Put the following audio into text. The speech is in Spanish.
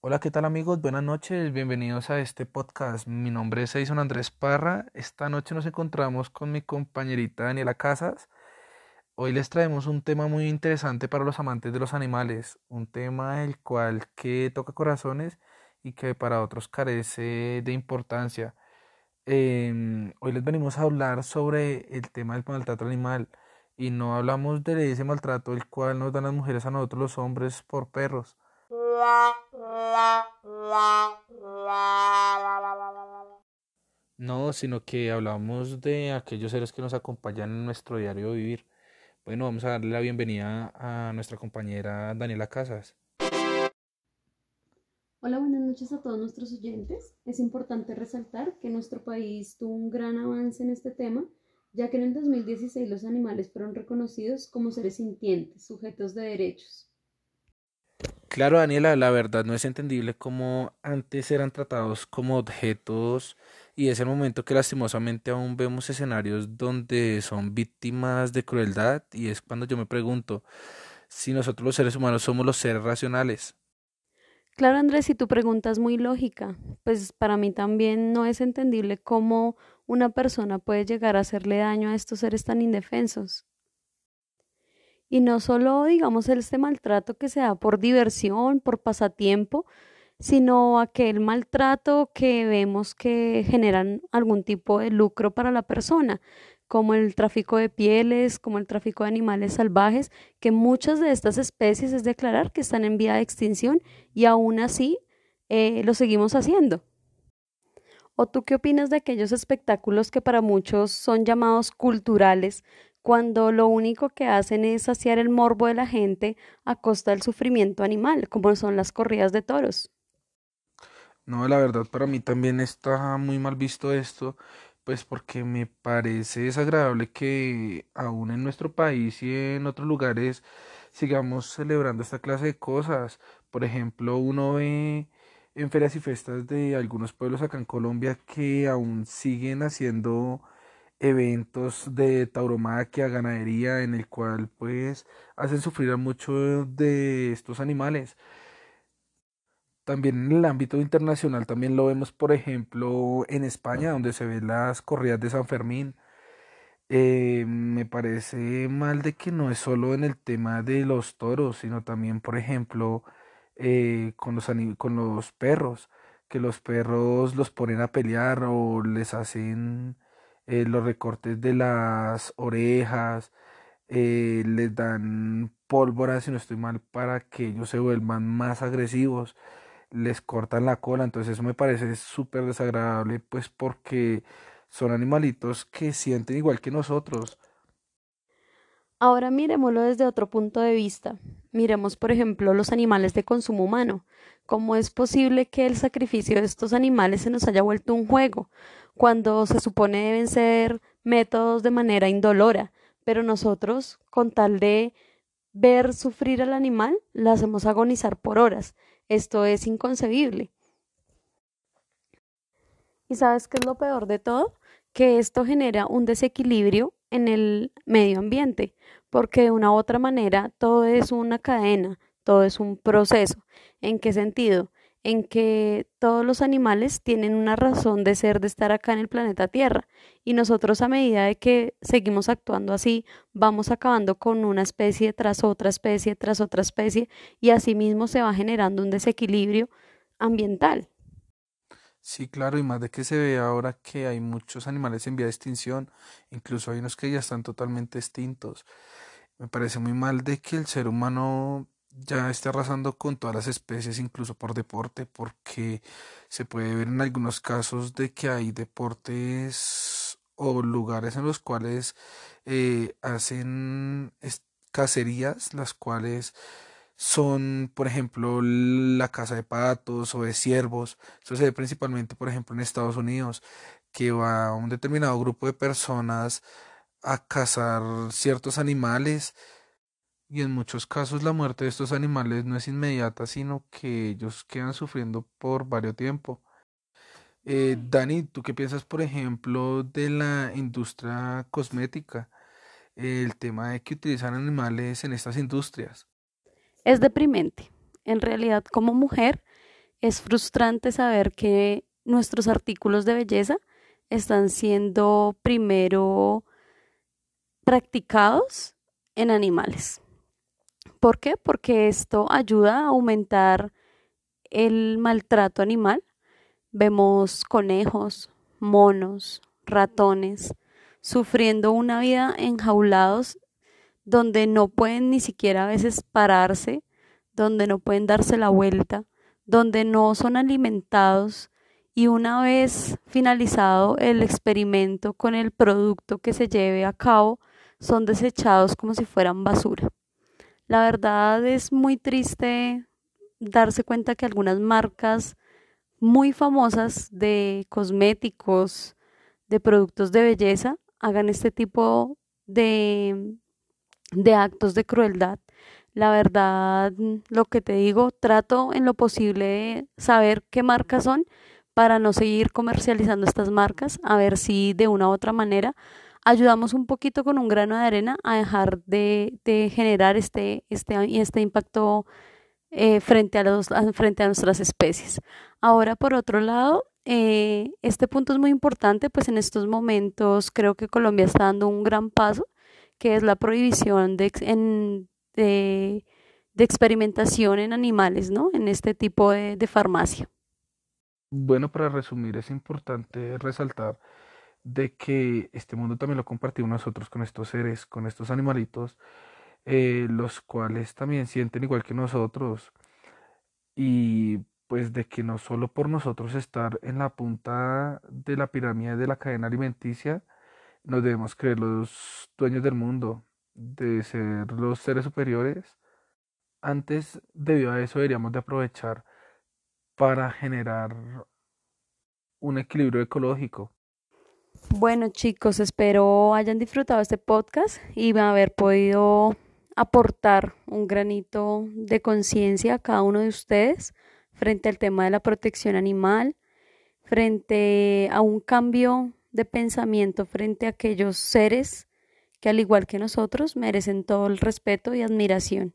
Hola, ¿qué tal amigos? Buenas noches, bienvenidos a este podcast. Mi nombre es Edison Andrés Parra. Esta noche nos encontramos con mi compañerita Daniela Casas. Hoy les traemos un tema muy interesante para los amantes de los animales, un tema el cual que toca corazones y que para otros carece de importancia. Em, hoy les venimos a hablar sobre el tema del maltrato animal y no hablamos de ese maltrato el cual nos dan las mujeres a nosotros los hombres por perros no, sino que hablamos de aquellos seres que nos acompañan en nuestro diario vivir. Bueno, vamos a darle la bienvenida a nuestra compañera Daniela Casas. Hola, buenas noches a todos nuestros oyentes. Es importante resaltar que nuestro país tuvo un gran avance en este tema, ya que en el 2016 los animales fueron reconocidos como seres sintientes, sujetos de derechos. Claro, Daniela, la verdad no es entendible cómo antes eran tratados como objetos y es el momento que lastimosamente aún vemos escenarios donde son víctimas de crueldad y es cuando yo me pregunto si nosotros los seres humanos somos los seres racionales. Claro, Andrés, si tu pregunta es muy lógica, pues para mí también no es entendible cómo una persona puede llegar a hacerle daño a estos seres tan indefensos. Y no solo, digamos, este maltrato que se da por diversión, por pasatiempo, sino aquel maltrato que vemos que generan algún tipo de lucro para la persona, como el tráfico de pieles, como el tráfico de animales salvajes, que muchas de estas especies es declarar que están en vía de extinción y aún así eh, lo seguimos haciendo. ¿O tú qué opinas de aquellos espectáculos que para muchos son llamados culturales, cuando lo único que hacen es saciar el morbo de la gente a costa del sufrimiento animal, como son las corridas de toros. No, la verdad para mí también está muy mal visto esto, pues porque me parece desagradable que aún en nuestro país y en otros lugares sigamos celebrando esta clase de cosas. Por ejemplo, uno ve en ferias y festas de algunos pueblos acá en Colombia que aún siguen haciendo eventos de tauromaquia, ganadería, en el cual pues hacen sufrir a muchos de estos animales. También en el ámbito internacional también lo vemos, por ejemplo, en España, donde se ven las corridas de San Fermín. Eh, me parece mal de que no es solo en el tema de los toros, sino también, por ejemplo, eh, con los, con los perros, que los perros los ponen a pelear o les hacen eh, los recortes de las orejas, eh, les dan pólvora, si no estoy mal, para que ellos se vuelvan más agresivos, les cortan la cola, entonces eso me parece súper desagradable, pues porque son animalitos que sienten igual que nosotros. Ahora miremoslo desde otro punto de vista. Miremos, por ejemplo, los animales de consumo humano. ¿Cómo es posible que el sacrificio de estos animales se nos haya vuelto un juego? cuando se supone deben ser métodos de manera indolora, pero nosotros, con tal de ver sufrir al animal, la hacemos agonizar por horas. Esto es inconcebible. ¿Y sabes qué es lo peor de todo? Que esto genera un desequilibrio en el medio ambiente, porque de una u otra manera todo es una cadena, todo es un proceso. ¿En qué sentido? en que todos los animales tienen una razón de ser, de estar acá en el planeta Tierra. Y nosotros a medida de que seguimos actuando así, vamos acabando con una especie tras otra especie, tras otra especie, y asimismo se va generando un desequilibrio ambiental. Sí, claro, y más de que se ve ahora que hay muchos animales en vía de extinción, incluso hay unos que ya están totalmente extintos. Me parece muy mal de que el ser humano ya está arrasando con todas las especies, incluso por deporte, porque se puede ver en algunos casos de que hay deportes o lugares en los cuales eh, hacen cacerías, las cuales son, por ejemplo, la caza de patos o de ciervos. Eso se ve principalmente, por ejemplo, en Estados Unidos, que va un determinado grupo de personas a cazar ciertos animales y en muchos casos la muerte de estos animales no es inmediata, sino que ellos quedan sufriendo por varios tiempo. Eh, Dani, ¿tú qué piensas, por ejemplo, de la industria cosmética? El tema de que utilizan animales en estas industrias. Es deprimente. En realidad, como mujer, es frustrante saber que nuestros artículos de belleza están siendo primero practicados en animales. ¿Por qué? Porque esto ayuda a aumentar el maltrato animal. Vemos conejos, monos, ratones, sufriendo una vida enjaulados donde no pueden ni siquiera a veces pararse, donde no pueden darse la vuelta, donde no son alimentados y una vez finalizado el experimento con el producto que se lleve a cabo, son desechados como si fueran basura. La verdad es muy triste darse cuenta que algunas marcas muy famosas de cosméticos, de productos de belleza, hagan este tipo de, de actos de crueldad. La verdad, lo que te digo, trato en lo posible de saber qué marcas son para no seguir comercializando estas marcas, a ver si de una u otra manera ayudamos un poquito con un grano de arena a dejar de, de generar este, este, este impacto eh, frente, a los, frente a nuestras especies. Ahora, por otro lado, eh, este punto es muy importante, pues en estos momentos creo que Colombia está dando un gran paso, que es la prohibición de, de, de experimentación en animales, ¿no? En este tipo de, de farmacia. Bueno, para resumir, es importante resaltar de que este mundo también lo compartimos nosotros con estos seres, con estos animalitos, eh, los cuales también sienten igual que nosotros. Y pues de que no solo por nosotros estar en la punta de la pirámide de la cadena alimenticia, nos debemos creer los dueños del mundo, de ser los seres superiores. Antes, debido a eso, deberíamos de aprovechar para generar un equilibrio ecológico. Bueno chicos, espero hayan disfrutado este podcast y haber podido aportar un granito de conciencia a cada uno de ustedes frente al tema de la protección animal, frente a un cambio de pensamiento frente a aquellos seres que al igual que nosotros merecen todo el respeto y admiración.